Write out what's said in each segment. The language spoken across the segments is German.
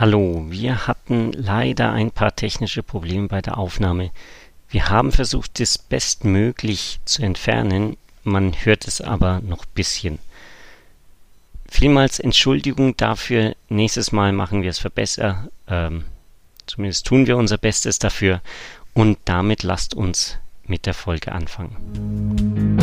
Hallo, wir hatten leider ein paar technische Probleme bei der Aufnahme. Wir haben versucht, das bestmöglich zu entfernen, man hört es aber noch bisschen. Vielmals Entschuldigung dafür, nächstes Mal machen wir es verbessern, ähm, zumindest tun wir unser Bestes dafür und damit lasst uns mit der Folge anfangen.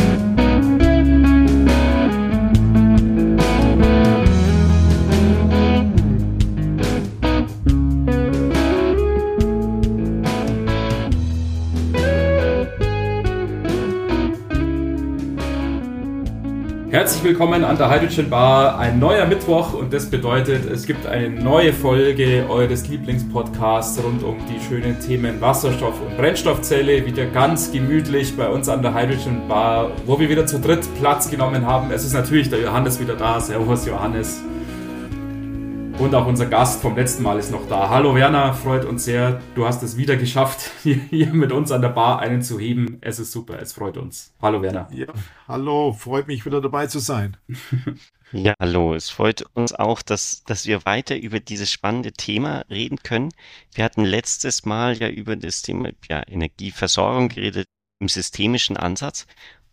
Herzlich willkommen an der Hydrogen Bar. Ein neuer Mittwoch und das bedeutet, es gibt eine neue Folge eures Lieblingspodcasts rund um die schönen Themen Wasserstoff und Brennstoffzelle. Wieder ganz gemütlich bei uns an der Hydrogen Bar, wo wir wieder zu dritt Platz genommen haben. Es ist natürlich der Johannes wieder da. Servus Johannes. Und auch unser Gast vom letzten Mal ist noch da. Hallo Werner, freut uns sehr. Du hast es wieder geschafft, hier mit uns an der Bar einen zu heben. Es ist super, es freut uns. Hallo Werner. Ja, hallo, freut mich wieder dabei zu sein. Ja, hallo. Es freut uns auch, dass, dass wir weiter über dieses spannende Thema reden können. Wir hatten letztes Mal ja über das Thema ja, Energieversorgung geredet im systemischen Ansatz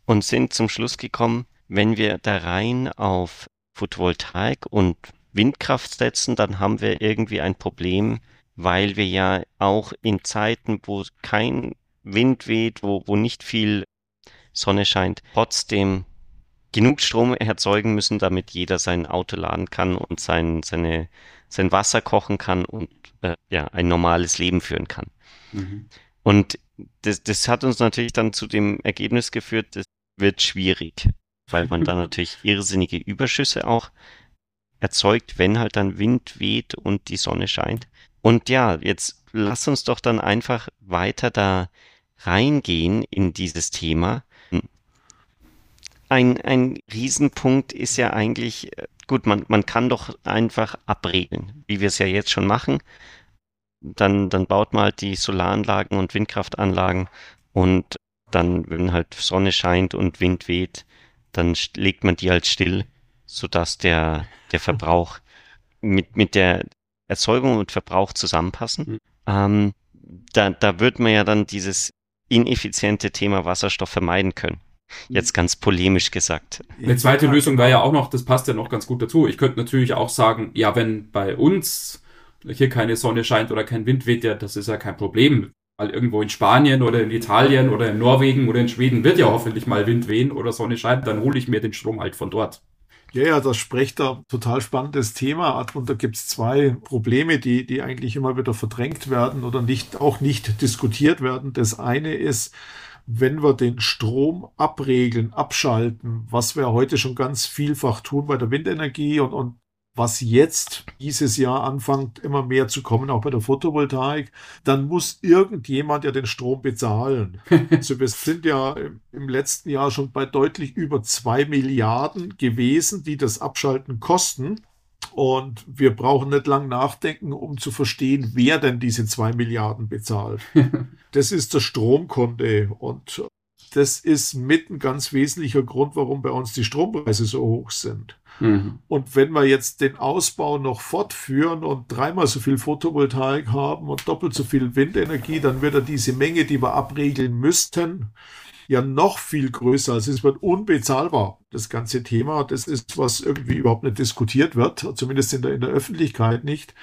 und sind zum Schluss gekommen, wenn wir da rein auf Photovoltaik und Windkraft setzen, dann haben wir irgendwie ein Problem, weil wir ja auch in Zeiten, wo kein Wind weht, wo, wo nicht viel Sonne scheint, trotzdem genug Strom erzeugen müssen, damit jeder sein Auto laden kann und sein, seine, sein Wasser kochen kann und äh, ja, ein normales Leben führen kann. Mhm. Und das, das hat uns natürlich dann zu dem Ergebnis geführt, das wird schwierig, weil man dann natürlich irrsinnige Überschüsse auch erzeugt, wenn halt dann Wind weht und die Sonne scheint. Und ja, jetzt lass uns doch dann einfach weiter da reingehen in dieses Thema. Ein, ein Riesenpunkt ist ja eigentlich, äh, gut, man, man kann doch einfach abregeln, wie wir es ja jetzt schon machen. Dann, dann baut man halt die Solaranlagen und Windkraftanlagen und dann, wenn halt Sonne scheint und Wind weht, dann legt man die halt still sodass der, der Verbrauch mit, mit der Erzeugung und Verbrauch zusammenpassen. Mhm. Ähm, da, da wird man ja dann dieses ineffiziente Thema Wasserstoff vermeiden können. Mhm. Jetzt ganz polemisch gesagt. Eine zweite Lösung wäre ja auch noch, das passt ja noch ganz gut dazu. Ich könnte natürlich auch sagen, ja, wenn bei uns hier keine Sonne scheint oder kein Wind weht, ja, das ist ja kein Problem. Weil irgendwo in Spanien oder in Italien oder in Norwegen oder in Schweden wird ja hoffentlich mal Wind wehen oder Sonne scheint, dann hole ich mir den Strom halt von dort. Ja, ja, das spricht da total spannendes Thema Und da gibt es zwei Probleme, die, die eigentlich immer wieder verdrängt werden oder nicht, auch nicht diskutiert werden. Das eine ist, wenn wir den Strom abregeln, abschalten, was wir heute schon ganz vielfach tun bei der Windenergie und, und was jetzt dieses Jahr anfängt, immer mehr zu kommen, auch bei der Photovoltaik, dann muss irgendjemand ja den Strom bezahlen. also wir sind ja im letzten Jahr schon bei deutlich über zwei Milliarden gewesen, die das Abschalten kosten. Und wir brauchen nicht lang nachdenken, um zu verstehen, wer denn diese zwei Milliarden bezahlt. das ist der Stromkunde. Und das ist mit ein ganz wesentlicher Grund, warum bei uns die Strompreise so hoch sind. Mhm. Und wenn wir jetzt den Ausbau noch fortführen und dreimal so viel Photovoltaik haben und doppelt so viel Windenergie, dann wird ja diese Menge, die wir abregeln müssten, ja noch viel größer. Also es wird unbezahlbar, das ganze Thema. Das ist, was irgendwie überhaupt nicht diskutiert wird, zumindest in der, in der Öffentlichkeit nicht.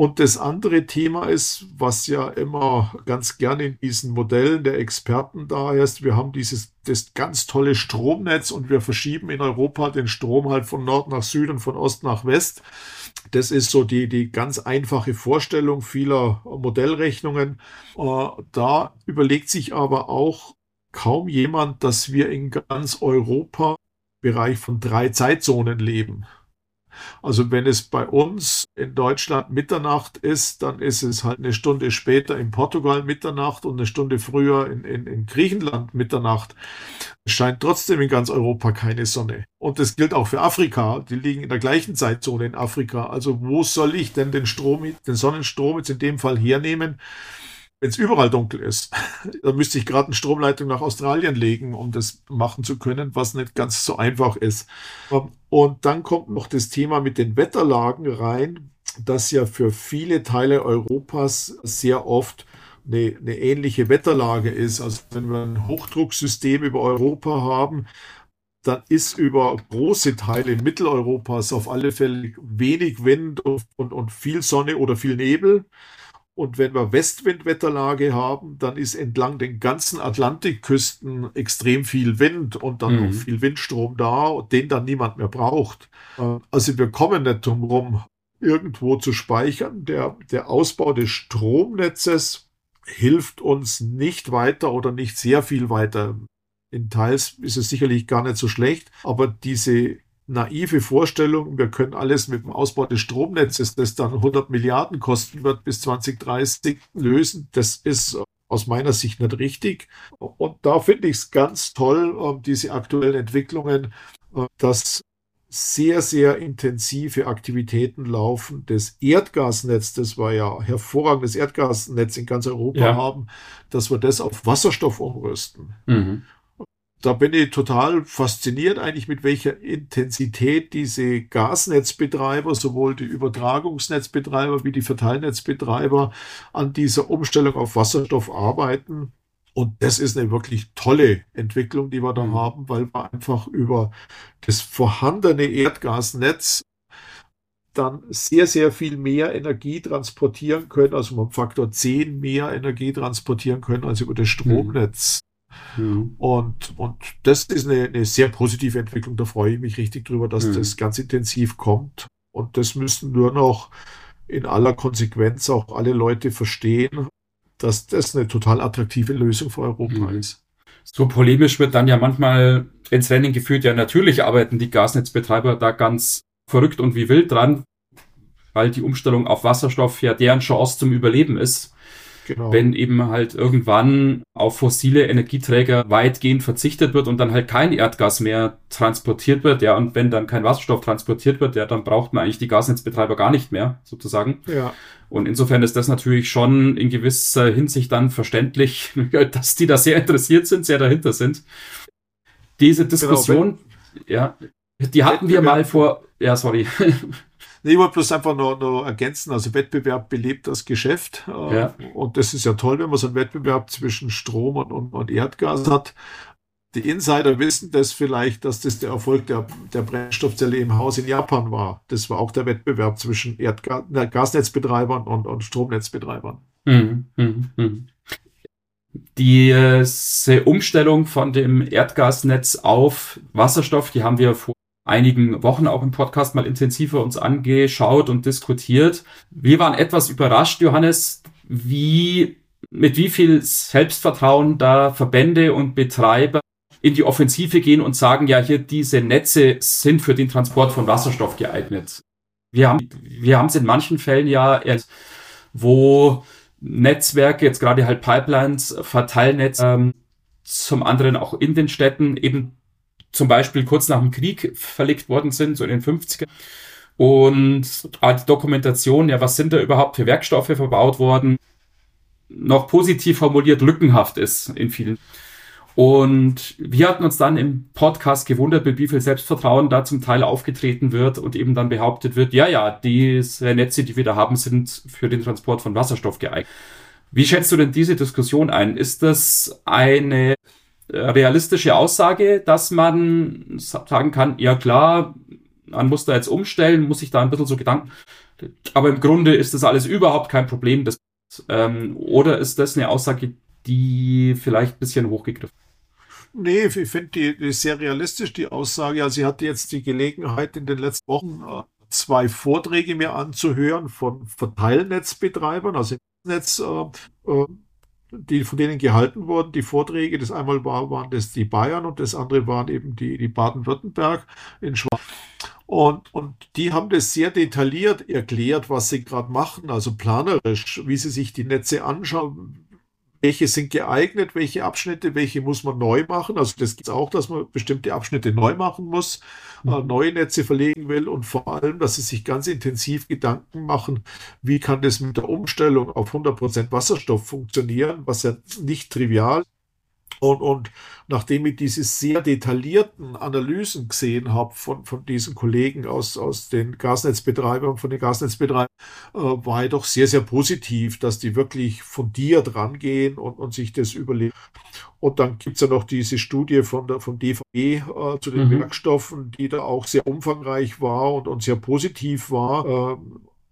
Und das andere Thema ist, was ja immer ganz gerne in diesen Modellen der Experten da ist, wir haben dieses das ganz tolle Stromnetz und wir verschieben in Europa den Strom halt von Nord nach Süd und von Ost nach West. Das ist so die, die ganz einfache Vorstellung vieler Modellrechnungen. Äh, da überlegt sich aber auch kaum jemand, dass wir in ganz Europa Bereich von drei Zeitzonen leben. Also wenn es bei uns in Deutschland Mitternacht ist, dann ist es halt eine Stunde später in Portugal Mitternacht und eine Stunde früher in, in, in Griechenland Mitternacht. Es scheint trotzdem in ganz Europa keine Sonne. Und das gilt auch für Afrika. Die liegen in der gleichen Zeitzone in Afrika. Also wo soll ich denn den Strom, den Sonnenstrom jetzt in dem Fall hernehmen? Wenn es überall dunkel ist, dann müsste ich gerade eine Stromleitung nach Australien legen, um das machen zu können, was nicht ganz so einfach ist. Und dann kommt noch das Thema mit den Wetterlagen rein. dass ja für viele Teile Europas sehr oft eine, eine ähnliche Wetterlage ist. Also wenn wir ein Hochdrucksystem über Europa haben, dann ist über große Teile Mitteleuropas auf alle Fälle wenig Wind und, und, und, viel Sonne oder viel Nebel. Und wenn wir Westwindwetterlage haben, dann ist entlang den ganzen Atlantikküsten extrem viel Wind und dann mhm. auch viel Windstrom da, den dann niemand mehr braucht. Also wir kommen nicht drum rum, irgendwo zu speichern. Der, der Ausbau des Stromnetzes hilft uns nicht weiter oder nicht sehr viel weiter. In Teils ist es sicherlich gar nicht so schlecht, aber diese naive Vorstellung, wir können alles mit dem Ausbau des Stromnetzes, das dann 100 Milliarden kosten wird bis 2030, lösen. Das ist aus meiner Sicht nicht richtig. Und da finde ich es ganz toll, ähm, diese aktuellen Entwicklungen, äh, dass sehr, sehr intensive Aktivitäten laufen. Das Erdgasnetz, das war ja hervorragendes Erdgasnetz in ganz Europa ja. haben, dass wir das auf Wasserstoff umrüsten. Mhm da bin ich total fasziniert eigentlich, mit welcher Intensität diese Gasnetzbetreiber, sowohl die Übertragungsnetzbetreiber wie die Verteilnetzbetreiber an dieser Umstellung auf Wasserstoff arbeiten. Und das ist eine wirklich tolle Entwicklung, die wir da mhm. haben, weil wir einfach über das vorhandene Erdgasnetz dann sehr, sehr viel mehr Energie transportieren können, also um Faktor 10 mehr Energie transportieren können als über das mhm. Stromnetz. Mhm. Und, und das ist eine, eine, sehr positive Entwicklung. Da freue ich mich richtig drüber, dass mhm. das ganz intensiv kommt. Und das müssen nur noch in aller Konsequenz auch alle Leute verstehen, dass das eine total attraktive Lösung für Europa mhm. ist. So polemisch wird dann ja manchmal ins Rennen geführt. Ja, natürlich arbeiten die Gasnetzbetreiber da ganz verrückt und wie wild dran, weil die Umstellung auf Wasserstoff ja deren Chance zum Überleben ist. Genau. Wenn eben halt irgendwann auf fossile Energieträger weitgehend verzichtet wird und dann halt kein Erdgas mehr transportiert wird, ja, und wenn dann kein Wasserstoff transportiert wird, ja, dann braucht man eigentlich die Gasnetzbetreiber gar nicht mehr, sozusagen. Ja. Und insofern ist das natürlich schon in gewisser Hinsicht dann verständlich, dass die da sehr interessiert sind, sehr dahinter sind. Diese genau, Diskussion, genau, ja, die hatten wir mal vor, ja, sorry. Nee, ich wollte bloß einfach noch, noch ergänzen, also Wettbewerb belebt das Geschäft. Äh, ja. Und das ist ja toll, wenn man so einen Wettbewerb zwischen Strom und, und, und Erdgas hat. Die Insider wissen das vielleicht, dass das der Erfolg der, der Brennstoffzelle im Haus in Japan war. Das war auch der Wettbewerb zwischen Erdgas, Gasnetzbetreibern und, und Stromnetzbetreibern. Mhm, mh, mh. Diese Umstellung von dem Erdgasnetz auf Wasserstoff, die haben wir vor einigen Wochen auch im Podcast mal intensiver uns angeschaut und diskutiert. Wir waren etwas überrascht, Johannes, wie, mit wie viel Selbstvertrauen da Verbände und Betreiber in die Offensive gehen und sagen, ja, hier diese Netze sind für den Transport von Wasserstoff geeignet. Wir haben, wir haben es in manchen Fällen ja, wo Netzwerke, jetzt gerade halt Pipelines, Verteilnetz, ähm, zum anderen auch in den Städten eben zum Beispiel kurz nach dem Krieg verlegt worden sind, so in den 50er. Und die Dokumentation, ja, was sind da überhaupt für Werkstoffe verbaut worden, noch positiv formuliert lückenhaft ist in vielen. Und wir hatten uns dann im Podcast gewundert, mit wie viel Selbstvertrauen da zum Teil aufgetreten wird und eben dann behauptet wird, ja, ja, diese Netze, die wir da haben, sind für den Transport von Wasserstoff geeignet. Wie schätzt du denn diese Diskussion ein? Ist das eine realistische Aussage, dass man sagen kann, ja klar, man muss da jetzt umstellen, muss sich da ein bisschen so Gedanken. Aber im Grunde ist das alles überhaupt kein Problem. Das, ähm, oder ist das eine Aussage, die vielleicht ein bisschen hochgegriffen? Nee, ich finde die, die sehr realistisch, die Aussage. Also, sie hatte jetzt die Gelegenheit, in den letzten Wochen äh, zwei Vorträge mir anzuhören von Verteilnetzbetreibern, also Netz, äh, äh die von denen gehalten wurden, die Vorträge. Das einmal war, waren das die Bayern und das andere waren eben die, die Baden-Württemberg in Schwarz. Und, und die haben das sehr detailliert erklärt, was sie gerade machen, also planerisch, wie sie sich die Netze anschauen, welche sind geeignet, welche Abschnitte, welche muss man neu machen. Also das gibt es auch, dass man bestimmte Abschnitte neu machen muss, äh, mhm. neue Netze verlegen will und vor allem, dass sie sich ganz intensiv Gedanken machen, wie kann das mit der Umstellung auf 100% Wasserstoff funktionieren, was ja nicht trivial Und, und nachdem ich diese sehr detaillierten Analysen gesehen habe von, von diesen Kollegen aus, aus den Gasnetzbetreibern, von den Gasnetzbetreibern, äh, war ich doch sehr, sehr positiv, dass die wirklich fundiert rangehen und, und sich das überlegen. Und dann gibt's ja noch diese Studie von der, vom DVE äh, zu den mhm. Werkstoffen, die da auch sehr umfangreich war und, und sehr positiv war. Äh,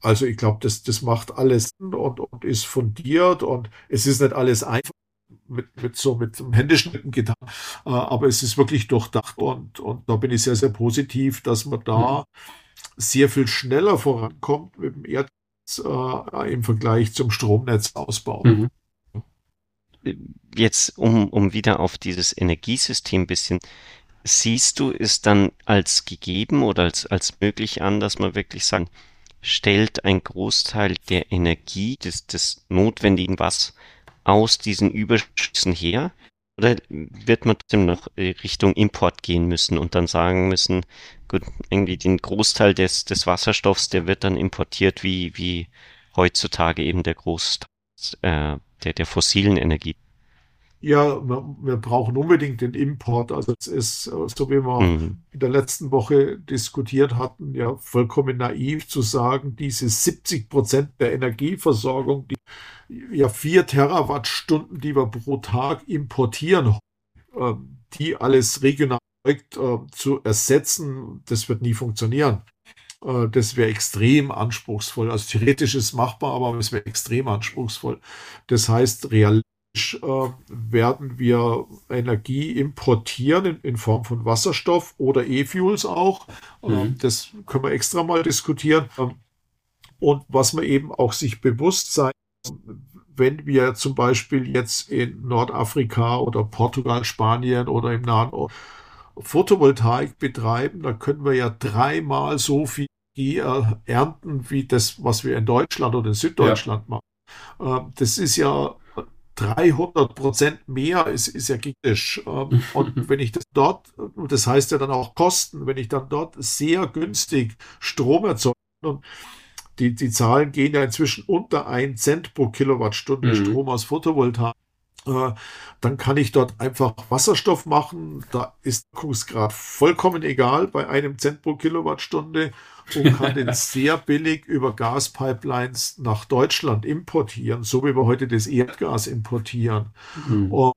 also ich glaube, das, das macht alles und, und ist fundiert und es ist nicht alles einfach mit, mit so mit einem Händeschnippen getan. Äh, aber es ist wirklich durchdacht und, und da bin ich sehr, sehr positiv, dass man da mhm. sehr viel schneller vorankommt mit dem Erdgas äh, im Vergleich zum Stromnetzausbau. Mhm. Jetzt, um, um wieder auf dieses Energiesystem ein bisschen, siehst du es dann als gegeben oder als, als möglich an, dass man wirklich sagen, stellt ein Großteil der Energie des, des notwendigen was aus diesen Überschüssen her? Oder wird man trotzdem noch Richtung Import gehen müssen und dann sagen müssen, gut, irgendwie den Großteil des, des Wasserstoffs, der wird dann importiert, wie, wie heutzutage eben der Großteil äh, der, der fossilen Energie? Ja, wir, wir, brauchen unbedingt den Import. Also es ist, äh, so wie wir mhm. in der letzten Woche diskutiert hatten, ja vollkommen naiv zu sagen, diese 70 Prozent der Energieversorgung, die ja vier Terawattstunden, die wir pro Tag importieren, äh, die alles regional äh, zu ersetzen, das wird nie funktionieren. Äh, das wäre extrem anspruchsvoll. Also theoretisch ist es machbar, aber es wäre extrem anspruchsvoll. Das heißt, realistisch äh, werden wir Energie importieren in, in, Form von Wasserstoff oder E-Fuels auch. Ähm, mhm. das können wir extra mal diskutieren. Ähm, und was man eben auch sich bewusst sein, wenn wir zum Beispiel jetzt in Nordafrika oder Portugal, Spanien oder im Nahen Osten Photovoltaik betreiben, dann können wir ja dreimal so viel ernten wie das, was wir in Deutschland oder in Süddeutschland ja. machen. Ähm, das ist ja 300 Prozent mehr ist, ist ja gigantisch. Ähm, und wenn ich das dort, das heißt ja dann auch Kosten, wenn ich dann dort sehr günstig Strom erzeuge, und die, die Zahlen gehen ja inzwischen unter 1 Cent pro Kilowattstunde mhm. Strom aus Photovoltaik, äh, dann kann ich dort einfach Wasserstoff machen. Da ist der Wirkungsgrad vollkommen egal bei einem Cent pro Kilowattstunde und kann den sehr billig über Gaspipelines nach Deutschland importieren, so wie wir heute das Erdgas importieren. Mhm. Und,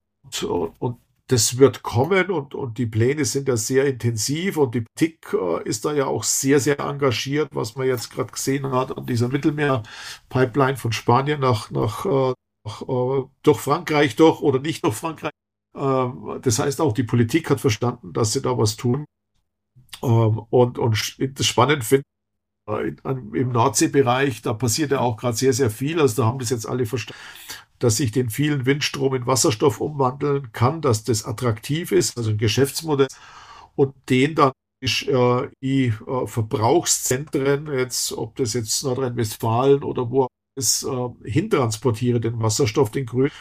und das wird kommen und, und die Pläne sind ja sehr intensiv und die Politik äh, ist da ja auch sehr, sehr engagiert, was man jetzt gerade gesehen hat an dieser Mittelmeer-Pipeline von Spanien nach, nach, äh, nach äh, durch Frankreich doch oder nicht durch Frankreich. Ähm, das heißt auch, die Politik hat verstanden, dass sie da was tun ähm, und, und das spannend finde, äh, im Nordseebereich, da passiert ja auch gerade sehr, sehr viel. Also da haben das jetzt alle verstanden, dass ich den vielen Windstrom in Wasserstoff umwandeln kann, dass das attraktiv ist, also ein Geschäftsmodell und den dann äh, die äh, Verbrauchszentren, jetzt, ob das jetzt Nordrhein-Westfalen oder wo es äh, hintransportiere, den Wasserstoff, den Grün.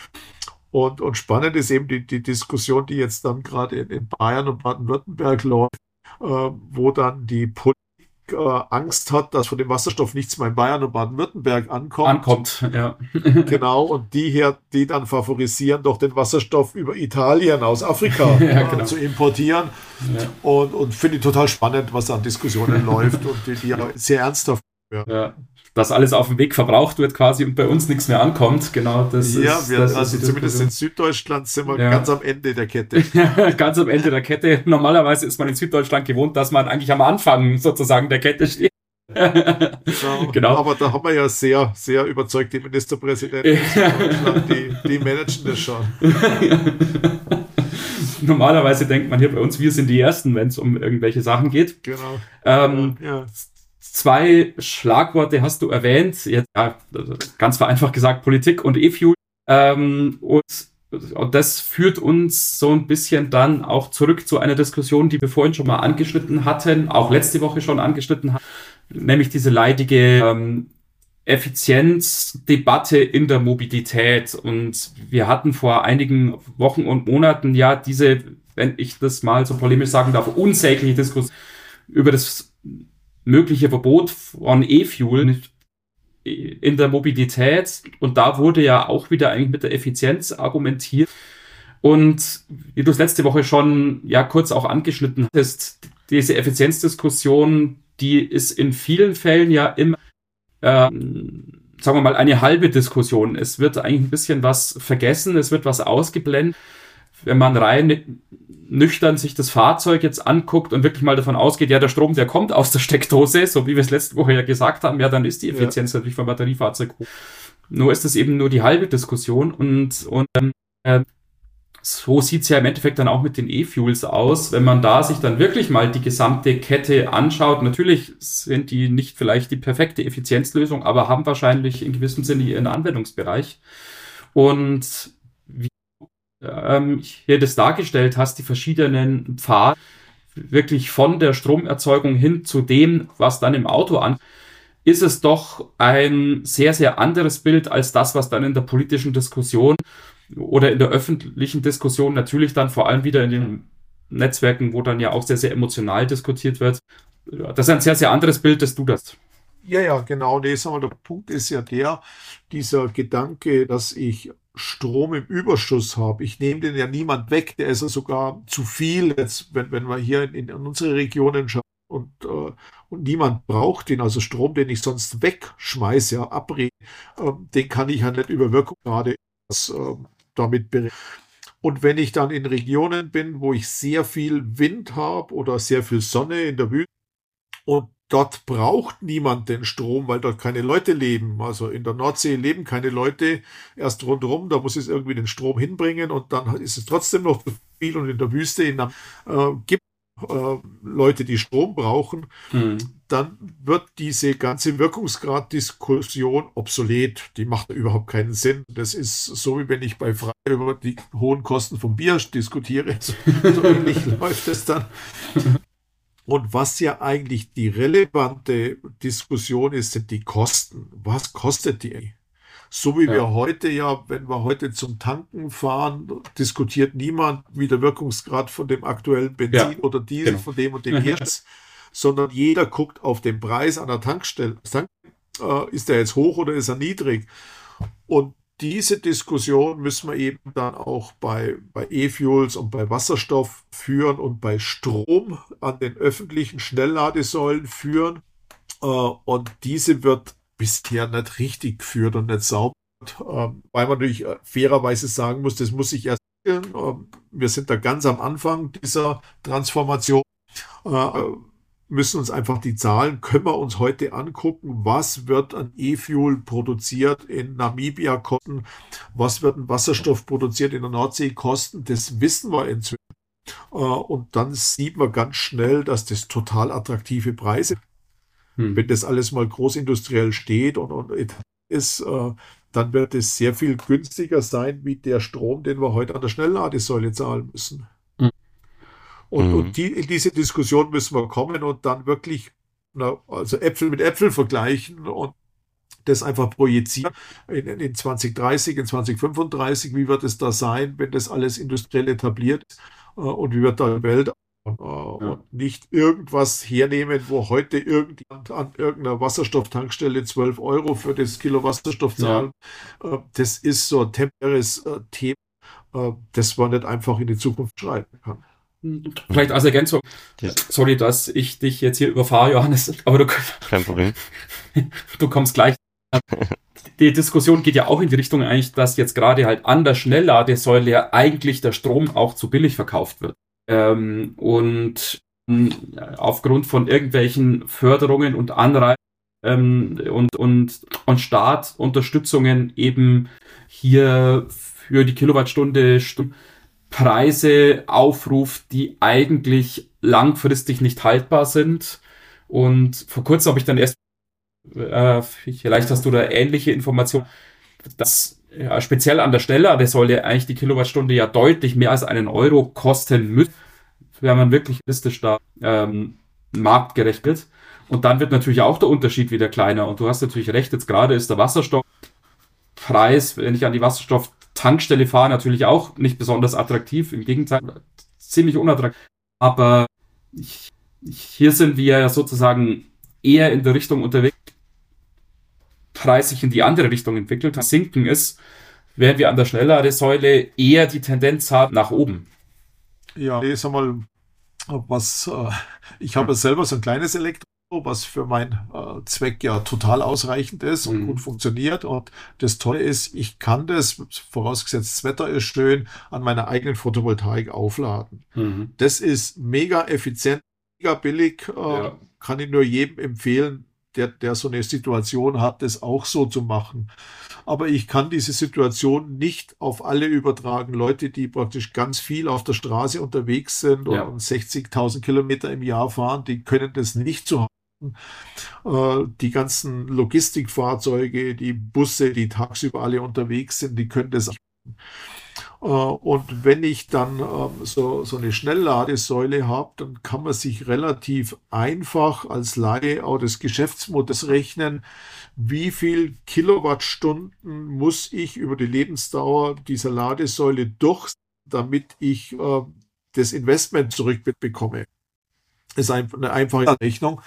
Und, und spannend ist eben die, die Diskussion, die jetzt dann gerade in, in Bayern und Baden-Württemberg läuft, äh, wo dann die Politik äh, Angst hat, dass von dem Wasserstoff nichts mehr in Bayern und Baden-Württemberg ankommt. Ankommt, ja. genau, und die hier, die dann favorisieren, doch den Wasserstoff über Italien aus Afrika ja, äh, genau. zu importieren. Ja. Und, und finde ich total spannend, was an Diskussionen läuft und die, die sehr ernsthaft ja dass alles auf dem Weg verbraucht wird quasi und bei uns nichts mehr ankommt. Genau, das ja, ist. Ja, also zumindest in Süddeutschland sind wir ja. ganz am Ende der Kette. ganz am Ende der Kette. Normalerweise ist man in Süddeutschland gewohnt, dass man eigentlich am Anfang sozusagen der Kette steht. genau. genau. Aber da haben wir ja sehr, sehr überzeugte Ministerpräsidenten die, die managen das schon. Normalerweise denkt man hier bei uns, wir sind die Ersten, wenn es um irgendwelche Sachen geht. Genau. Ähm, ja. Zwei Schlagworte hast du erwähnt, jetzt ja, ganz vereinfacht gesagt Politik und E-Fuel. Ähm, und, und das führt uns so ein bisschen dann auch zurück zu einer Diskussion, die wir vorhin schon mal angeschnitten hatten, auch letzte Woche schon angeschnitten hatten, nämlich diese leidige ähm, Effizienzdebatte in der Mobilität. Und wir hatten vor einigen Wochen und Monaten ja diese, wenn ich das mal so polemisch sagen darf, unsägliche Diskussion über das mögliche Verbot von E-Fuel in der Mobilität. Und da wurde ja auch wieder eigentlich mit der Effizienz argumentiert. Und wie du es letzte Woche schon ja kurz auch angeschnitten hast, diese Effizienzdiskussion, die ist in vielen Fällen ja immer, äh, sagen wir mal, eine halbe Diskussion. Es wird eigentlich ein bisschen was vergessen, es wird was ausgeblendet. Wenn man rein nüchtern sich das Fahrzeug jetzt anguckt und wirklich mal davon ausgeht, ja, der Strom, der kommt aus der Steckdose, so wie wir es letzte Woche ja gesagt haben, ja, dann ist die Effizienz ja. natürlich vom Batteriefahrzeug hoch. Nur ist es eben nur die halbe Diskussion und, und äh, so sieht's ja im Endeffekt dann auch mit den E-Fuels aus. Wenn man da sich dann wirklich mal die gesamte Kette anschaut, natürlich sind die nicht vielleicht die perfekte Effizienzlösung, aber haben wahrscheinlich in gewissem Sinne ihren Anwendungsbereich. Und wie ähm, hier das dargestellt hast, die verschiedenen Pfade, wirklich von der Stromerzeugung hin zu dem, was dann im Auto an, ist es doch ein sehr, sehr anderes Bild als das, was dann in der politischen Diskussion oder in der öffentlichen Diskussion natürlich dann vor allem wieder in den Netzwerken, wo dann ja auch sehr, sehr emotional diskutiert wird. Das ist ein sehr, sehr anderes Bild, das du das. Ja, ja, genau. Nee, sagen wir, der Punkt ist ja der, dieser Gedanke, dass ich Strom im Überschuss habe. Ich nehme den ja niemand weg, der ist ja sogar zu viel, jetzt, wenn, wenn wir hier in, in unsere Regionen schauen und, äh, und niemand braucht den, also Strom, den ich sonst wegschmeiße, ja, abrede, äh, den kann ich ja nicht über Wirkung gerade äh, damit berechnen. Und wenn ich dann in Regionen bin, wo ich sehr viel Wind habe oder sehr viel Sonne in der Wüste und dort braucht niemand den Strom, weil dort keine Leute leben. Also in der Nordsee leben keine Leute erst rundherum, da muss es irgendwie den Strom hinbringen und dann ist es trotzdem noch viel und in der Wüste in, äh, gibt äh, Leute, die Strom brauchen, mhm. dann wird diese ganze Wirkungsgrad-Diskussion obsolet. Die macht überhaupt keinen Sinn. Das ist so, wie wenn ich bei Frei über die hohen Kosten vom Bier diskutiere. So, so ähnlich läuft es dann. Und was ja eigentlich die relevante Diskussion ist, sind die Kosten. Was kostet die? So wie ja. wir heute ja, wenn wir heute zum Tanken fahren, diskutiert niemand, wie der Wirkungsgrad von dem aktuellen Benzin ja. oder Diesel genau. von dem und dem. Herz, sondern jeder guckt auf den Preis an der Tankstelle. Äh, ist der jetzt hoch oder ist er niedrig? Und diese Diskussion müssen wir eben dann auch bei, bei E-Fuels und bei Wasserstoff führen und bei Strom an den öffentlichen Schnellladesäulen führen. Äh, und diese wird bisher nicht richtig geführt und nicht sauber. Ähm, weil man natürlich äh, fairerweise sagen muss, das muss sich erst. Ähm, wir sind da ganz am Anfang dieser Transformation. Müssen uns einfach die Zahlen, können wir uns heute angucken, was wird an E-Fuel produziert in Namibia kosten, was wird an Wasserstoff produziert in der Nordsee kosten, das wissen wir inzwischen. Äh, und dann sieht man ganz schnell, dass das total attraktive Preise hm. Wenn das alles mal großindustriell steht und, und ist, äh, dann wird es sehr viel günstiger sein, wie der Strom, den wir heute an der Schnellladesäule zahlen müssen. Und, mhm. und die, in diese Diskussion müssen wir kommen und dann wirklich, na, also Äpfel mit Äpfel vergleichen und das einfach projizieren in, in 2030, in 2035, wie wird es da sein, wenn das alles industriell etabliert ist äh, und wie wird da die Welt äh, und nicht irgendwas hernehmen, wo heute irgendjemand an irgendeiner Wasserstofftankstelle 12 Euro für das Kilo Wasserstoff zahlt. Ja. Äh, das ist so ein temporäres Thema, das man nicht einfach in die Zukunft schreiten kann. Vielleicht als Ergänzung, sorry, dass ich dich jetzt hier überfahre, Johannes, aber du, Kein Problem. du kommst gleich. Die Diskussion geht ja auch in die Richtung eigentlich, dass jetzt gerade halt an der Schnellladesäule ja eigentlich der Strom auch zu billig verkauft wird. Ähm, und äh, aufgrund von irgendwelchen Förderungen und Anreizen ähm, und, und, und Staatunterstützungen eben hier für die Kilowattstunde Preise aufruft, die eigentlich langfristig nicht haltbar sind. Und vor kurzem habe ich dann erst, äh, vielleicht hast du da ähnliche Informationen, dass ja, speziell an der Stelle, der soll ja eigentlich die Kilowattstunde ja deutlich mehr als einen Euro kosten müssen, wenn man wirklich listisch da ähm, marktgerecht wird. Und dann wird natürlich auch der Unterschied wieder kleiner. Und du hast natürlich recht, jetzt gerade ist der Wasserstoffpreis, wenn ich an die Wasserstofftankstelle fahre, natürlich auch nicht besonders attraktiv. Im Gegenteil, ziemlich unattraktiv. Aber ich, hier sind wir ja sozusagen eher in der Richtung unterwegs, Preis sich in die andere Richtung entwickelt, sinken ist, während wir an der Schnellladesäule eher die Tendenz haben nach oben. Ja, ich sag mal, was, äh, ich habe selber so ein kleines Elektro was für meinen äh, Zweck ja total ausreichend ist und mhm. gut funktioniert. Und das Tolle ist, ich kann das, vorausgesetzt das Wetter ist schön, an meiner eigenen Photovoltaik aufladen. Mhm. Das ist mega effizient, mega billig, äh, ja. kann ich nur jedem empfehlen, der, der so eine Situation hat, das auch so zu machen. Aber ich kann diese Situation nicht auf alle übertragen. Leute, die praktisch ganz viel auf der Straße unterwegs sind ja. und 60.000 Kilometer im Jahr fahren, die können das nicht zu die ganzen Logistikfahrzeuge, die Busse, die tagsüber alle unterwegs sind, die können das. Äh, und wenn ich dann ähm, so, so eine Schnellladesäule habe, dann kann man sich relativ einfach als Laie auch das Geschäftsmodell rechnen, wie viel Kilowattstunden muss ich über die Lebensdauer dieser Ladesäule durch, damit ich äh, das Investment zurückbekomme ist eine einfache Rechnung.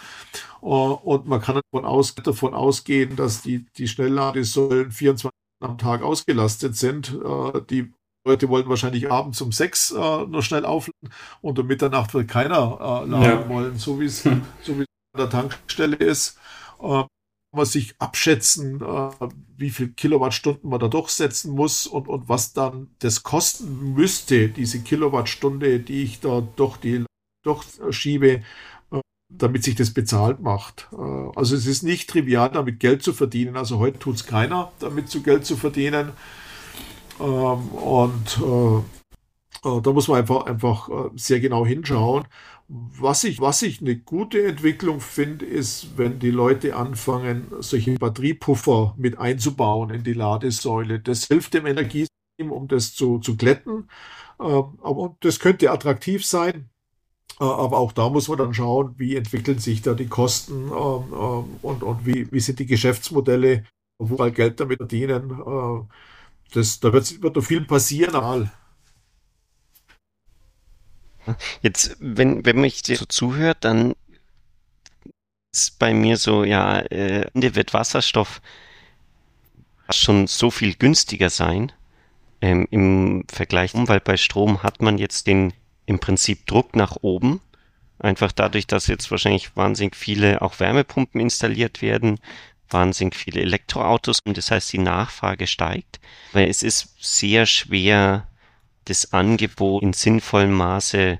Äh, und man kann davon, aus, davon ausgehen, dass die, die Schnellladesäulen 24 am Tag ausgelastet sind. Äh, die Leute wollen wahrscheinlich abends um sechs äh, nur schnell aufladen und um Mitternacht wird keiner laden ja. wollen, so wie es hm. so wie an der Tankstelle ist. Kann man sich abschätzen, wie viel Kilowattstunden man da durchsetzen muss und, und was dann das kosten müsste, diese Kilowattstunde, die ich da durch die durchschiebe, äh, damit sich das bezahlt macht. Äh, also es ist nicht trivial, damit Geld zu verdienen. Also heute tut es keiner, damit zu Geld zu verdienen. Ähm, und äh, da muss man einfach, einfach sehr genau hinschauen. Was ich, was ich eine gute Entwicklung finde, ist, wenn die Leute anfangen, solche Batteriepuffer mit einzubauen in die Ladesäule. Das hilft dem Energiesystem, um das zu, zu glätten. Ähm, aber das könnte attraktiv sein. Äh, aber auch da muss man dann schauen, wie entwickeln sich da die Kosten ähm, ähm, und, und wie, wie sind die Geschäftsmodelle, wo wir Geld damit verdienen. Äh, das, da wird, wird noch viel passieren. Jetzt, wenn, wenn mich so zuhört, dann ist bei mir so, ja, äh, Ende wird Wasserstoff schon so viel günstiger sein ähm, im Vergleich, weil bei Strom hat man jetzt den im Prinzip Druck nach oben. Einfach dadurch, dass jetzt wahrscheinlich wahnsinnig viele auch Wärmepumpen installiert werden, wahnsinnig viele Elektroautos und das heißt, die Nachfrage steigt. Weil es ist sehr schwer, das Angebot in sinnvollem Maße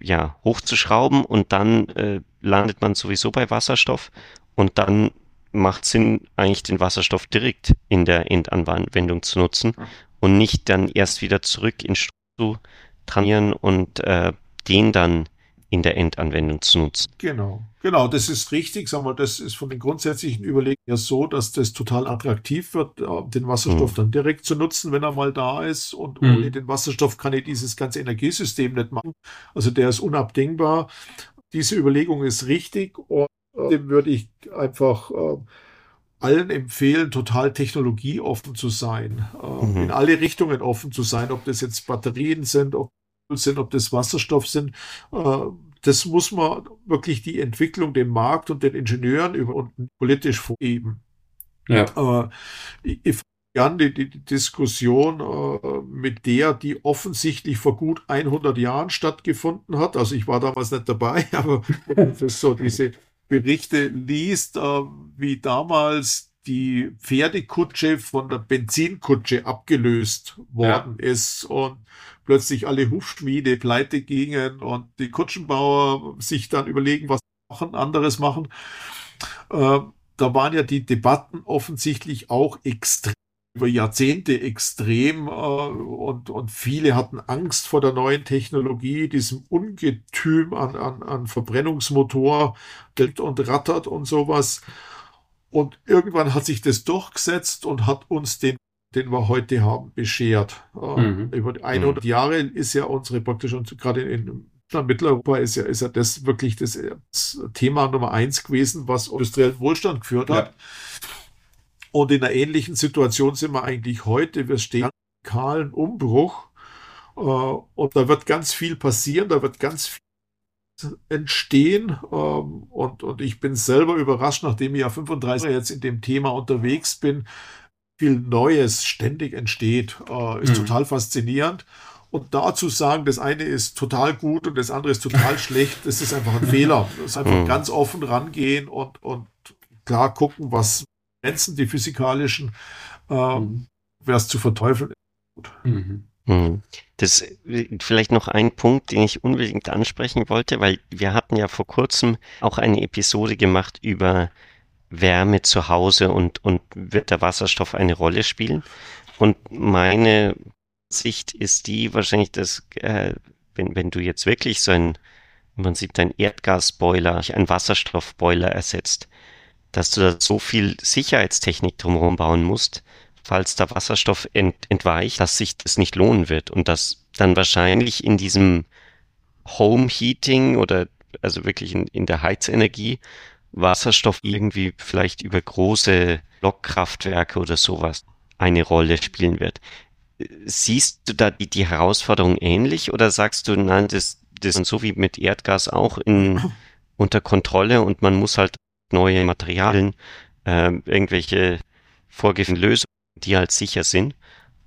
ja, hochzuschrauben und dann äh, landet man sowieso bei Wasserstoff und dann macht Sinn, eigentlich den Wasserstoff direkt in der Endanwendung zu nutzen und nicht dann erst wieder zurück in Strom zu trainieren und äh, den dann in der Endanwendung zu nutzen. Genau, genau, das ist richtig. Sagen wir, das ist von den grundsätzlichen Überlegungen ja so, dass das total attraktiv wird, äh, den Wasserstoff mhm. dann direkt zu nutzen, wenn er mal da ist. Und mhm. ohne den Wasserstoff kann ich dieses ganze Energiesystem nicht machen. Also der ist unabdingbar. Diese Überlegung ist richtig und äh, dem würde ich einfach äh, allen empfehlen, total technologieoffen zu sein, äh, mhm. in alle Richtungen offen zu sein, ob das jetzt Batterien sind, ob sind, ob das Wasserstoff sind. Äh, das muss man wirklich die Entwicklung dem Markt und den Ingenieuren über und politisch vorgeben. Ja. Äh, ich gerne die, die Diskussion äh, mit der, die offensichtlich vor gut 100 Jahren stattgefunden hat. Also ich war damals nicht dabei, aber das so diese Berichte liest, wie damals die Pferdekutsche von der Benzinkutsche abgelöst worden ja. ist und plötzlich alle Hufschmiede pleite gingen und die Kutschenbauer sich dann überlegen, was machen, anderes machen. Äh, da waren ja die Debatten offensichtlich auch extrem über Jahrzehnte extrem äh, und, und viele hatten Angst vor der neuen Technologie, diesem Ungetüm an, an, an Verbrennungsmotor und rattert und sowas. Und irgendwann hat sich das durchgesetzt und hat uns den, den wir heute haben, beschert. Mhm. Über 100 mhm. Jahre ist ja unsere praktisch, und gerade in, in Mitteleuropa ist ja, ist ja das wirklich das, das, Thema Nummer eins gewesen, was industriellen Wohlstand geführt hat. Ja. Und in einer ähnlichen Situation sind wir eigentlich heute. Wir stehen radikalen Umbruch. Äh, und da wird ganz viel passieren, da wird ganz viel entstehen. Ähm, und, und ich bin selber überrascht, nachdem ich ja 35 jetzt in dem Thema unterwegs bin, viel Neues ständig entsteht, äh, ist mhm. total faszinierend. Und dazu sagen, das eine ist total gut und das andere ist total schlecht, das ist einfach ein Fehler. Das ist einfach mhm. ganz offen rangehen und, und klar gucken, was Grenzen, die physikalischen, äh, mhm. wäre es zu verteufeln. Mhm. mhm. Das ist vielleicht noch ein Punkt, den ich unbedingt ansprechen wollte, weil wir hatten ja vor kurzem auch eine Episode gemacht über Wärme zu Hause und, und wird der Wasserstoff eine Rolle spielen. Und meine Sicht ist die wahrscheinlich, dass äh, wenn, wenn du jetzt wirklich so ein, im Prinzip dein Erdgasboiler, ein Wasserstoffboiler ersetzt, dass du da so viel Sicherheitstechnik drumherum bauen musst, falls der Wasserstoff ent, entweicht, dass sich das nicht lohnen wird und dass dann wahrscheinlich in diesem Home Heating oder also wirklich in, in der Heizenergie Wasserstoff irgendwie vielleicht über große Blockkraftwerke oder sowas eine Rolle spielen wird. Siehst du da die, die Herausforderung ähnlich oder sagst du, nein, das, das ist so wie mit Erdgas auch in, unter Kontrolle und man muss halt neue Materialien, äh, irgendwelche vorgegebenen Lösungen, die halt sicher sind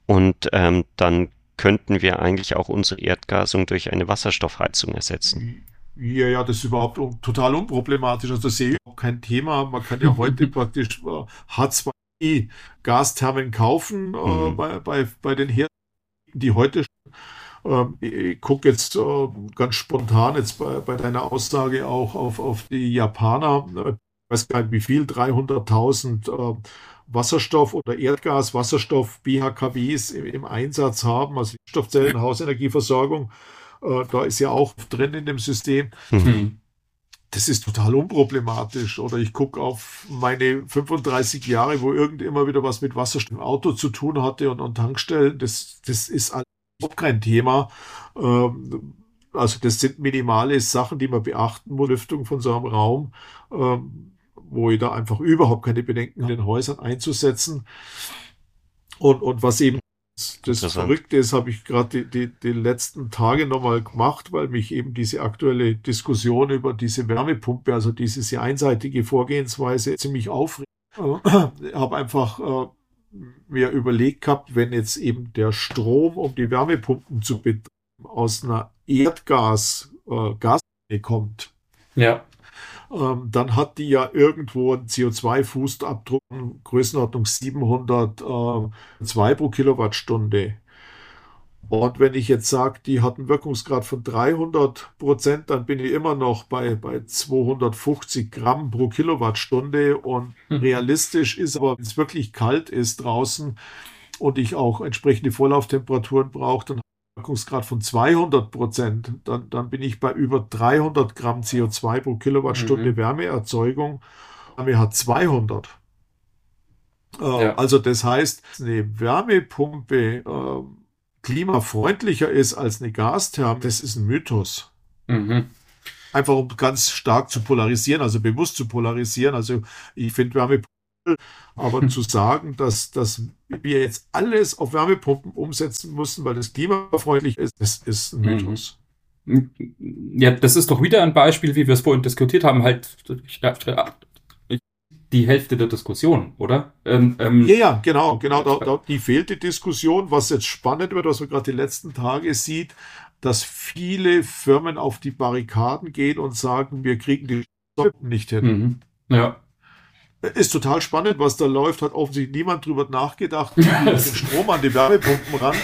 und ähm, dann könnten wir eigentlich auch unsere Erdgasung durch eine Wasserstoffheizung ersetzen. Ja, ja, das ist überhaupt un total unproblematisch. Also sehe ich auch kein Thema. Man kann ja heute praktisch äh, H2 Gasthermen kaufen äh, mhm. bei, bei, bei den Herstellern, die heute ähm, ich gucke jetzt äh, ganz spontan jetzt bei, bei deiner Aussage auch auf, auf die Japaner. Ich weiß gar nicht wie viel, 300.000 äh, Wasserstoff oder Erdgas, Wasserstoff, BHKWs im, im Einsatz haben, also Stoffzellen, Hausenergieversorgung. Äh, da ist ja auch drin in dem System. Mhm. Das ist total unproblematisch. Oder ich gucke auf meine 35 Jahre, wo irgend immer wieder was mit Wasserstoff im Auto zu tun hatte und, und Tankstellen. Das, das ist auch kein Thema. Ähm, also das sind minimale Sachen, die man beachten muss, Lüftung von so einem Raum, ähm, wo ich da einfach überhaupt keine Bedenken in den Häusern einzusetzen. Und, und was eben das Verrückte ist, habe ich gerade die, die, die letzten Tage nochmal gemacht, weil mich eben diese aktuelle Diskussion über diese Wärmepumpe, also diese sehr einseitige Vorgehensweise ziemlich aufregt. Ich habe einfach äh, mir überlegt gehabt, wenn jetzt eben der Strom, um die Wärmepumpen zu betreiben, aus einer Erdgas, äh, kommt. Ja ähm, dann hat die ja irgendwo einen CO2-Fußabdruck Größenordnung 702 äh, pro Kilowattstunde. Und wenn ich jetzt sage, die hat einen Wirkungsgrad von 300 Prozent, dann bin ich immer noch bei, bei 250 Gramm pro Kilowattstunde. Und mhm. realistisch ist aber, wenn es wirklich kalt ist draußen und ich auch entsprechende Vorlauftemperaturen brauche, dann Wirkungsgrad von 200 Prozent, dann, dann bin ich bei über 300 Gramm CO2 pro Kilowattstunde mhm. Wärmeerzeugung. Wärme hat 200. Äh, ja. Also das heißt, eine Wärmepumpe äh, klimafreundlicher ist als eine Gastherme, das ist ein Mythos. Mhm. Einfach um ganz stark zu polarisieren, also bewusst zu polarisieren. Also ich finde Wärmepumpe aber zu sagen, dass, dass wir jetzt alles auf Wärmepumpen umsetzen müssen, weil das klimafreundlich ist, das ist ein mhm. Mythos. Ja, das ist doch wieder ein Beispiel, wie wir es vorhin diskutiert haben, halt die Hälfte der Diskussion, oder? Ähm, ähm, ja, ja, genau, genau. Da, da, die fehlte Diskussion, was jetzt spannend wird, was man gerade die letzten Tage sieht, dass viele Firmen auf die Barrikaden gehen und sagen, wir kriegen die nicht hin. Mhm. Ja. Ist total spannend, was da läuft. Hat offensichtlich niemand drüber nachgedacht, den Strom an die Wärmepumpen ran.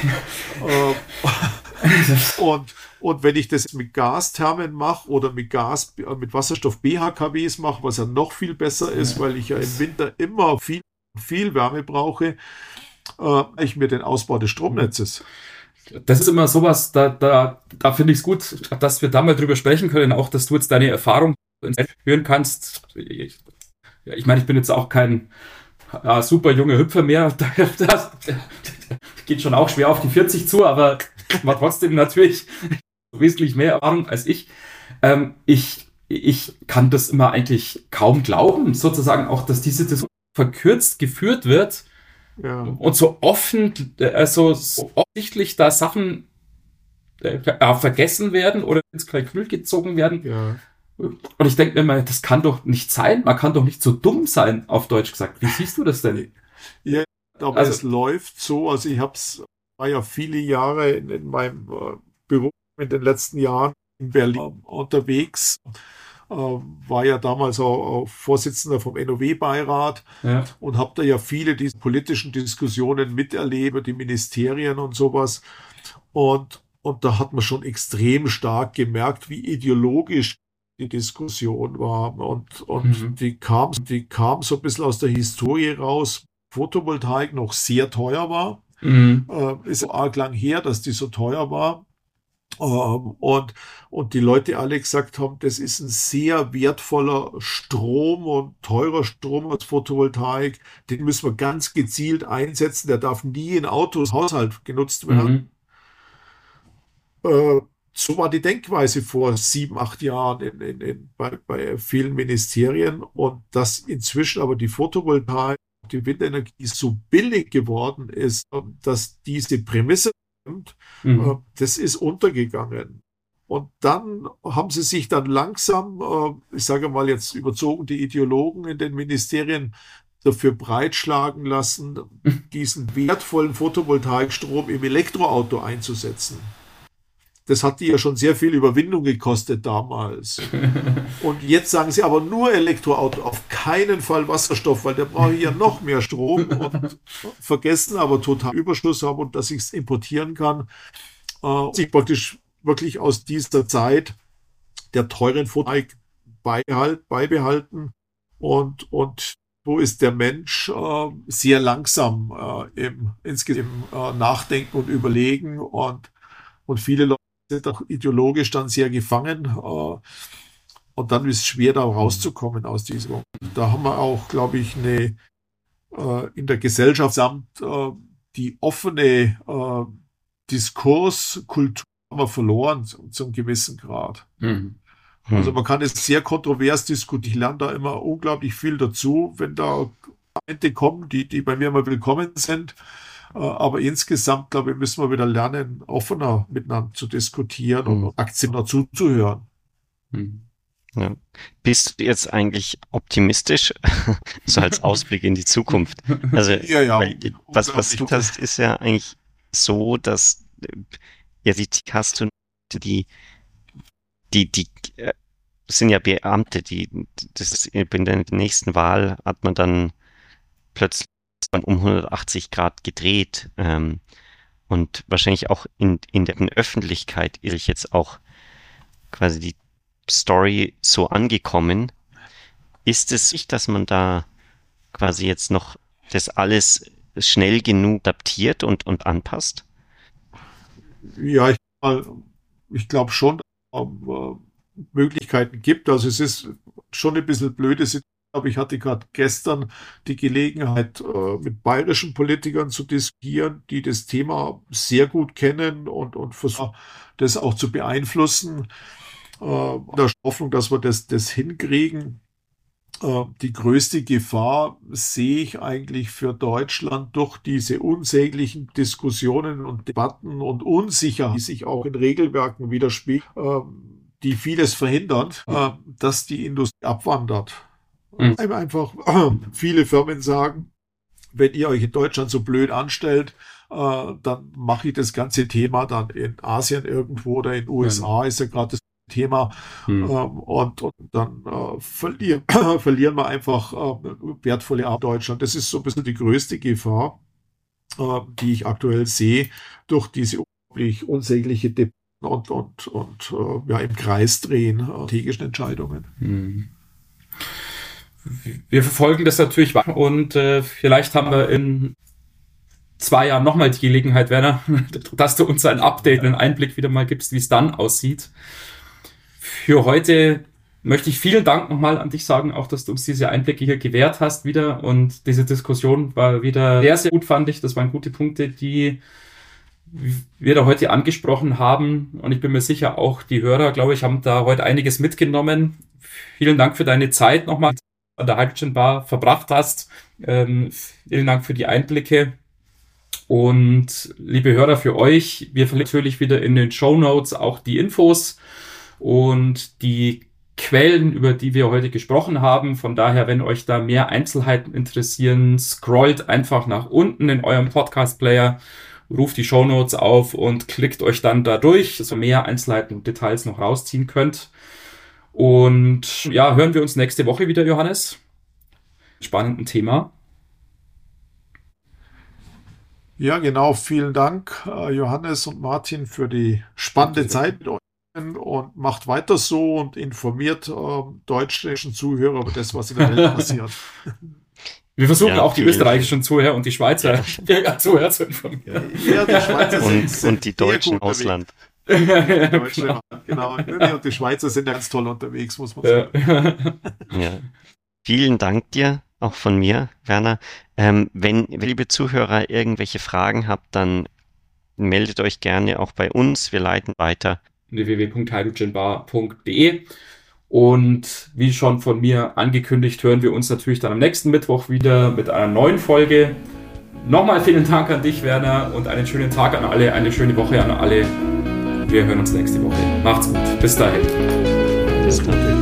Äh, und, und wenn ich das mit Gasthermen mache oder mit Gas, mit Wasserstoff BHKWs mache, was ja noch viel besser ist, weil ich ja im Winter immer viel, viel Wärme brauche, äh, ich mir den Ausbau des Stromnetzes. Das ist immer sowas, da, da, da finde ich es gut, dass wir da mal drüber sprechen können, auch dass du jetzt deine Erfahrung hören kannst. Ich, ja, ich meine, ich bin jetzt auch kein ja, super junger Hüpfer mehr. Das, geht schon auch schwer auf die 40 zu, aber war trotzdem natürlich wesentlich mehr Erfahrung als ich. Ähm, ich. Ich kann das immer eigentlich kaum glauben, sozusagen auch, dass diese Diskussion verkürzt geführt wird ja. und so offen, also so offensichtlich da Sachen äh, vergessen werden oder ins Kalkül gezogen werden. Ja. Und ich denke mir immer, das kann doch nicht sein. Man kann doch nicht so dumm sein, auf Deutsch gesagt. Wie siehst du das denn? Ja, Aber also, es läuft so, also ich hab's, war ja viele Jahre in, in meinem äh, Beruf in den letzten Jahren in Berlin unterwegs äh, war ja damals auch, auch Vorsitzender vom NOW-Beirat ja. und habe da ja viele dieser politischen Diskussionen miterlebt, die Ministerien und sowas. Und, und da hat man schon extrem stark gemerkt, wie ideologisch die Diskussion war. Und, und mhm. die, kam, die kam so ein bisschen aus der Historie raus. Photovoltaik noch sehr teuer war. Mhm. Äh, ist arg lang her, dass die so teuer war. Ähm, und, und die Leute alle gesagt haben, das ist ein sehr wertvoller Strom und teurer Strom als Photovoltaik. Den müssen wir ganz gezielt einsetzen. Der darf nie in Autos, Haushalt genutzt werden. Mhm. Äh, so war die Denkweise vor sieben, acht Jahren in, in, in, bei, bei vielen Ministerien. Und dass inzwischen aber die Photovoltaik, die Windenergie so billig geworden ist, dass diese Prämisse Mhm. Äh, das ist untergegangen. Und dann haben sie sich dann langsam, äh, ich sage mal jetzt überzogen, die Ideologen in den Ministerien dafür breitschlagen lassen, diesen wertvollen Photovoltaikstrom im Elektroauto einzusetzen. Das hat die ja schon sehr viel Überwindung gekostet damals. Und jetzt sagen sie aber nur Elektroauto, auf keinen Fall Wasserstoff, weil der braucht ja noch mehr Strom und vergessen aber total Überschuss haben und dass ich es importieren kann. Äh, sich praktisch wirklich aus dieser Zeit der teuren Photovoltaik beihalt, beibehalten und, und wo ist der Mensch äh, sehr langsam äh, im, insgesamt im äh, Nachdenken und Überlegen und, und viele Leute sind auch ideologisch dann sehr gefangen. Äh, und dann ist es schwer, da rauszukommen aus diesem. Da haben wir auch, glaube ich, eine äh, in der Gesellschaft samt äh, die offene Diskurskultur haben wir verloren zu einem gewissen Grad. Mhm. Also man kann es sehr kontrovers diskutieren. Ich lerne da immer unglaublich viel dazu, wenn da Momente kommen, die, die bei mir immer willkommen sind. Äh, aber insgesamt, glaube ich, müssen wir wieder lernen, offener miteinander zu diskutieren mhm. und aktiver zuzuhören. Mhm. Ja. Bist du jetzt eigentlich optimistisch, so als Ausblick in die Zukunft? Also, ja, ja, was, was du hast, ist ja eigentlich so, dass ja, die hast du die, die, die, äh, sind ja Beamte, die, das ist in der nächsten Wahl hat man dann plötzlich um 180 Grad gedreht. Ähm, und wahrscheinlich auch in, in der Öffentlichkeit ist ich jetzt auch quasi die Story so angekommen. Ist es nicht, dass man da quasi jetzt noch das alles schnell genug adaptiert und, und anpasst? Ja, ich, ich glaube schon, dass es äh, Möglichkeiten gibt. Also es ist schon ein bisschen blöde Situation aber ich hatte gerade gestern die Gelegenheit, äh, mit bayerischen Politikern zu diskutieren, die das Thema sehr gut kennen und, und versuchen, das auch zu beeinflussen. Äh, in der Hoffnung, dass wir das, das hinkriegen. Äh, die größte Gefahr sehe ich eigentlich für Deutschland durch diese unsäglichen Diskussionen und Debatten und Unsicherheit, die sich auch in Regelwerken widerspiegeln, die vieles verhindern, dass die Industrie abwandert. Mhm. Einfach viele Firmen sagen, wenn ihr euch in Deutschland so blöd anstellt, äh, dann mache ich das ganze Thema dann in Asien irgendwo oder in den USA, mhm. ist ja gerade das Thema. Mhm. Ähm, und, und, dann äh, verlieren, verlieren wir einfach äh, wertvolle Arbeit in Deutschland. Das ist so ein bisschen die größte Gefahr, äh, die ich aktuell sehe, durch diese unglaublich unsägliche Debatten und, und, und äh, ja, im Kreis drehen, strategischen Entscheidungen. Mhm wir verfolgen das natürlich und äh, vielleicht haben wir in zwei Jahren nochmal die Gelegenheit, Werner, dass du uns ein Update, einen Einblick wieder mal gibst, wie es dann aussieht. Für heute möchte ich vielen Dank nochmal an dich sagen, auch dass du uns diese Einblicke hier gewährt hast wieder und diese Diskussion war wieder sehr, sehr gut, fand ich. Das waren gute Punkte, die wir da heute angesprochen haben und ich bin mir sicher, auch die Hörer, glaube ich, haben da heute einiges mitgenommen. Vielen Dank für deine Zeit nochmal an der Hydrogen Bar verbracht hast. Ähm, vielen Dank für die Einblicke. Und liebe Hörer, für euch, wir verlinken natürlich wieder in den Show Notes auch die Infos und die Quellen, über die wir heute gesprochen haben. Von daher, wenn euch da mehr Einzelheiten interessieren, scrollt einfach nach unten in eurem Podcast-Player, ruft die Show Notes auf und klickt euch dann da durch, so mehr Einzelheiten und Details noch rausziehen könnt. Und ja, hören wir uns nächste Woche wieder, Johannes. Spannenden Thema. Ja, genau. Vielen Dank, äh, Johannes und Martin, für die spannende Zeit mit euch und macht weiter so und informiert äh, deutschen Zuhörer über das, was in der Welt passiert. Wir versuchen ja, auch die österreichischen Zuhörer und die Schweizer ja. Zuhörer zu informieren. Ja, die Schweizer und, sind, und die Deutschen im Ausland. genau. genau. Und die Schweizer sind ganz toll unterwegs, muss man sagen. Ja. Vielen Dank dir auch von mir, Werner. Ähm, wenn, liebe Zuhörer, irgendwelche Fragen habt, dann meldet euch gerne auch bei uns. Wir leiten weiter. www.hydrogenbar.de und wie schon von mir angekündigt, hören wir uns natürlich dann am nächsten Mittwoch wieder mit einer neuen Folge. Nochmal vielen Dank an dich, Werner, und einen schönen Tag an alle, eine schöne Woche an alle. Wir hören uns nächste Woche. Macht's gut. Bis dahin. Bis dahin.